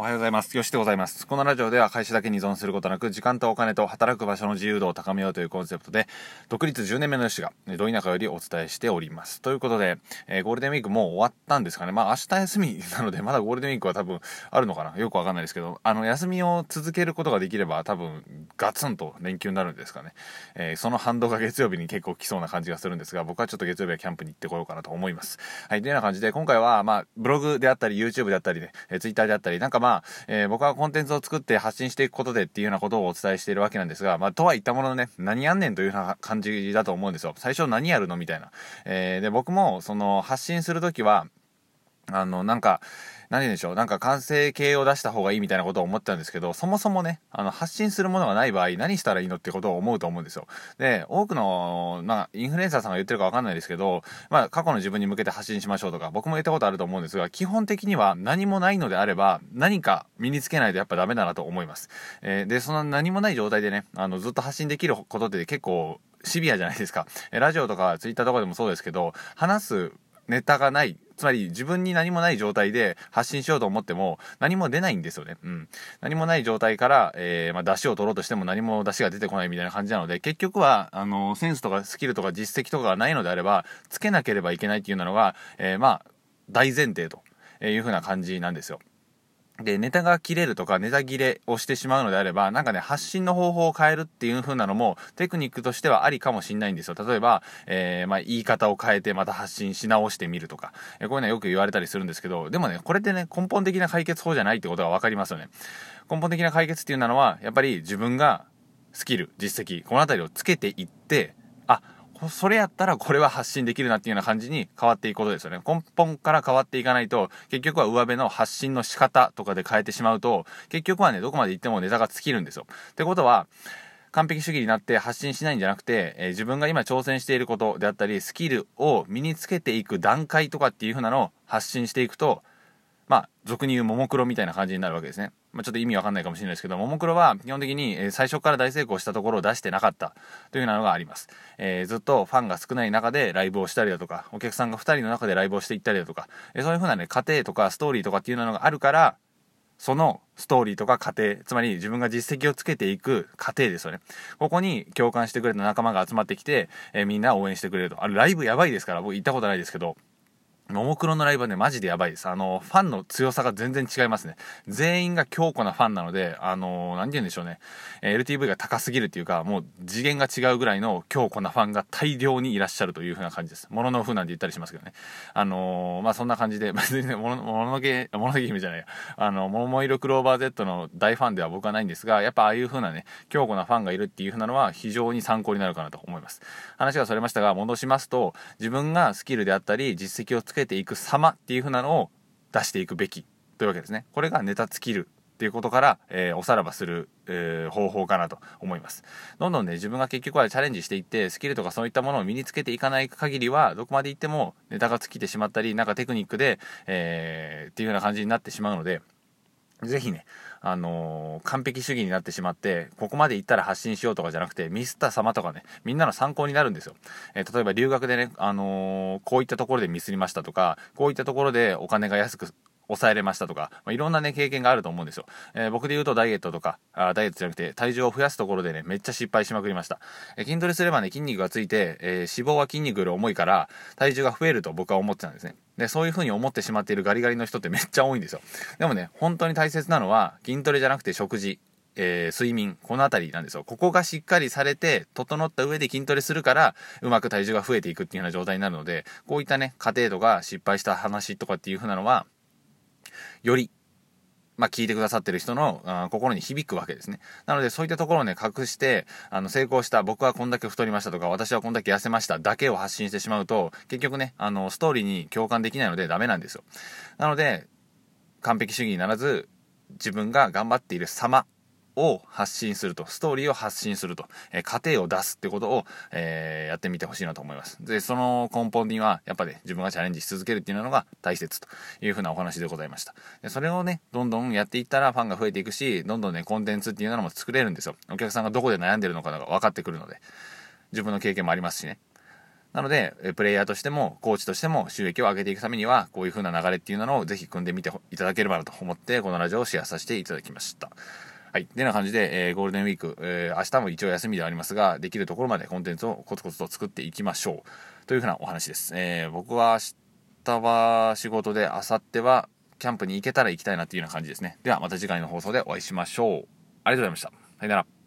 おはようございます。よしでございます。このラジオでは会社だけに依存することなく、時間とお金と働く場所の自由度を高めようというコンセプトで、独立10年目のよしが、ど田舎よりお伝えしております。ということで、えー、ゴールデンウィークもう終わったんですかね。まあ明日休みなので、まだゴールデンウィークは多分あるのかな。よくわかんないですけど、あの、休みを続けることができれば、多分ガツンと連休になるんですかね。えー、その反動が月曜日に結構来そうな感じがするんですが、僕はちょっと月曜日はキャンプに行ってこようかなと思います。はい、というような感じで、今回は、まあ、ブログであったり、YouTube であったりね、えー、Twitter であったり、なんかまあ、えー、僕はコンテンツを作って発信していくことでっていうようなことをお伝えしているわけなんですが、まあ、とは言ったもののね、何やんねんというような感じだと思うんですよ。最初何やるのみたいな。えー、で、僕も、その、発信するときは、あの、なんか、何でしょう、なんか完成形を出した方がいいみたいなことを思ったんですけど、そもそもね、あの、発信するものがない場合、何したらいいのってことを思うと思うんですよ。で、多くの、まあ、インフルエンサーさんが言ってるかわかんないですけど、まあ、過去の自分に向けて発信しましょうとか、僕も言ったことあると思うんですが、基本的には何もないのであれば、何か身につけないとやっぱダメだなと思います。えー、で、その何もない状態でね、あの、ずっと発信できることって結構、シビアじゃないですか。ラジオとかツイッターとかでもそうですけど、話すネタがない。つまり自分に何もない状態で発信しようと思っても何も出ないんですよね。うん。何もない状態から、えー、まあ、出汁を取ろうとしても何も出汁が出てこないみたいな感じなので、結局は、あの、センスとかスキルとか実績とかがないのであれば、つけなければいけないっていうのが、えー、まあ、大前提というふうな感じなんですよ。で、ネタが切れるとか、ネタ切れをしてしまうのであれば、なんかね、発信の方法を変えるっていう風なのも、テクニックとしてはありかもしんないんですよ。例えば、えー、まあ、言い方を変えてまた発信し直してみるとか、えー、こういうのはよく言われたりするんですけど、でもね、これってね、根本的な解決法じゃないってことがわかりますよね。根本的な解決っていうのは、やっぱり自分がスキル、実績、このあたりをつけていって、あ、それやったらこれは発信できるなっていうような感じに変わっていくことですよね。根本から変わっていかないと、結局は上辺の発信の仕方とかで変えてしまうと、結局はね、どこまで行ってもネタが尽きるんですよ。ってことは、完璧主義になって発信しないんじゃなくて、えー、自分が今挑戦していることであったり、スキルを身につけていく段階とかっていう風なのを発信していくと、まあ、俗に言うももクロみたいな感じになるわけですね。まあ、ちょっと意味わかんないかもしれないですけど、ももクロは基本的に、え最初から大成功したところを出してなかったというようなのがあります。えー、ずっとファンが少ない中でライブをしたりだとか、お客さんが2人の中でライブをしていったりだとか、えー、そういうふうなね、過程とかストーリーとかっていうのがあるから、そのストーリーとか過程、つまり自分が実績をつけていく過程ですよね。ここに共感してくれた仲間が集まってきて、えー、みんな応援してくれると。あれライブやばいですから、僕行ったことないですけど、ももクロのライブはね、マジでやばいです。あの、ファンの強さが全然違いますね。全員が強固なファンなので、あの、なんて言うんでしょうね。え LTV が高すぎるっていうか、もう次元が違うぐらいの強固なファンが大量にいらっしゃるという風な感じです。ものの風なんて言ったりしますけどね。あのまあ、そんな感じで、別にね、もの、もののけ、もののけ姫じゃないや。あの、桃色クローバー Z の大ファンでは僕はないんですが、やっぱああいう風なね、強固なファンがいるっていう風なのは非常に参考になるかなと思います。話がそれましたが、戻しますと、自分がスキルであったり、実績をつけていく様っていう風なのを出していくべきというわけですね。これがネタ尽きるっていうことから、えー、おさらばする、えー、方法かなと思います。どんどんね、自分が結局はチャレンジしていって、スキルとかそういったものを身につけていかない限りは、どこまで行ってもネタが尽きてしまったり、なんかテクニックで、えー、っていうような感じになってしまうので、ぜひね、あのー、完璧主義になってしまって、ここまで行ったら発信しようとかじゃなくて、ミスター様とかね、みんなの参考になるんですよ。えー、例えば留学でね、あのー、こういったところでミスりましたとか、こういったところでお金が安く抑えれましたとか、まあ、いろんなね、経験があると思うんですよ。えー、僕で言うとダイエットとか、あダイエットじゃなくて体重を増やすところでね、めっちゃ失敗しまくりました。えー、筋トレすればね、筋肉がついて、えー、脂肪は筋肉より重いから、体重が増えると僕は思ってたんですね。で、そういう風に思ってしまっているガリガリの人ってめっちゃ多いんですよ。でもね、本当に大切なのは、筋トレじゃなくて食事。えー、睡眠、この辺りなんですよ。ここがしっかりされて、整った上で筋トレするから、うまく体重が増えていくっていうような状態になるので、こういったね、過程度が失敗した話とかっていう風なのは、より、まあ、聞いてくださってる人のあ心に響くわけですね。なので、そういったところをね、隠して、あの、成功した、僕はこんだけ太りましたとか、私はこんだけ痩せましただけを発信してしまうと、結局ね、あの、ストーリーに共感できないのでダメなんですよ。なので、完璧主義にならず、自分が頑張っている様を発信すると、ストーリーを発信すると、えー、過程を出すってことを、えー、やってみてほしいなと思います。で、その根本には、やっぱね、自分がチャレンジし続けるっていうのが大切というふうなお話でございました。で、それをね、どんどんやっていったらファンが増えていくし、どんどんね、コンテンツっていうのも作れるんですよ。お客さんがどこで悩んでるのかが分かってくるので、自分の経験もありますしね。なので、プレイヤーとしても、コーチとしても収益を上げていくためには、こういう風な流れっていうのをぜひ組んでみていただければなと思って、このラジオをシェアさせていただきました。はい。てな感じで、えー、ゴールデンウィーク、えー、明日も一応休みではありますが、できるところまでコンテンツをコツコツと作っていきましょう。というふうなお話です。えー、僕は明日は仕事で、明後日はキャンプに行けたら行きたいなっていうような感じですね。ではまた次回の放送でお会いしましょう。ありがとうございました。さよなら。